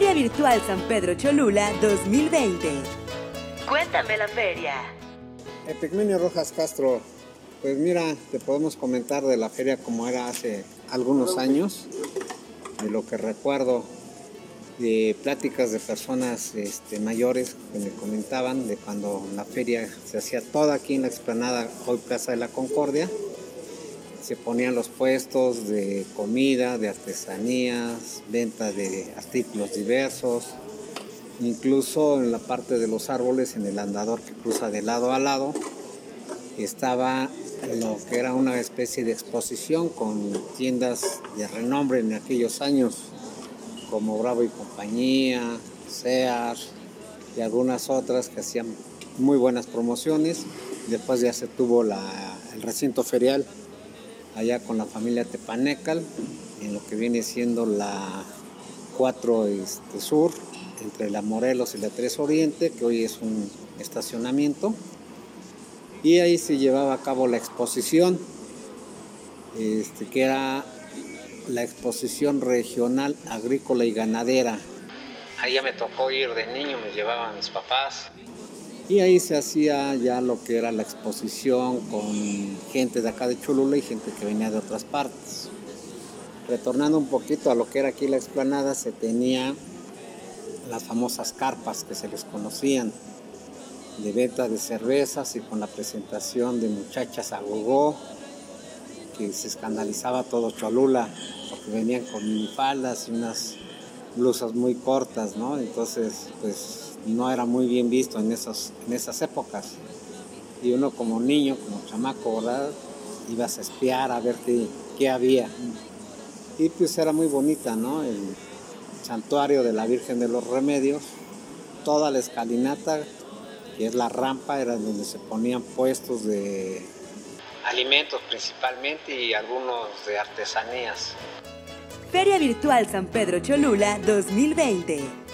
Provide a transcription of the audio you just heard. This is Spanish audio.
Feria Virtual San Pedro Cholula 2020. Cuéntame la feria. Epigmenio Rojas Castro, pues mira, te podemos comentar de la feria como era hace algunos años, de lo que recuerdo, de pláticas de personas este, mayores que me comentaban de cuando la feria se hacía toda aquí en la explanada, hoy Plaza de la Concordia. Se ponían los puestos de comida, de artesanías, venta de artículos diversos, incluso en la parte de los árboles, en el andador que cruza de lado a lado, estaba lo que era una especie de exposición con tiendas de renombre en aquellos años, como Bravo y Compañía, Sears y algunas otras que hacían muy buenas promociones. Después ya se tuvo el recinto ferial allá con la familia Tepanecal, en lo que viene siendo la 4 este, Sur, entre la Morelos y la 3 Oriente, que hoy es un estacionamiento y ahí se llevaba a cabo la exposición, este, que era la exposición regional agrícola y ganadera. Ahí ya me tocó ir de niño, me llevaban mis papás. Y ahí se hacía ya lo que era la exposición con gente de acá de Cholula y gente que venía de otras partes. Retornando un poquito a lo que era aquí la explanada, se tenía las famosas carpas que se les conocían de venta de cervezas y con la presentación de muchachas a gogó, que se escandalizaba todo Cholula, porque venían con minifaldas y unas blusas muy cortas, ¿no? Entonces, pues no era muy bien visto en, esos, en esas épocas. Y uno como niño, como chamaco, ¿verdad? Ibas a espiar a ver qué, qué había. Y pues era muy bonita, ¿no? El santuario de la Virgen de los Remedios, toda la escalinata que es la rampa, era donde se ponían puestos de alimentos principalmente y algunos de artesanías. Feria Virtual San Pedro Cholula 2020.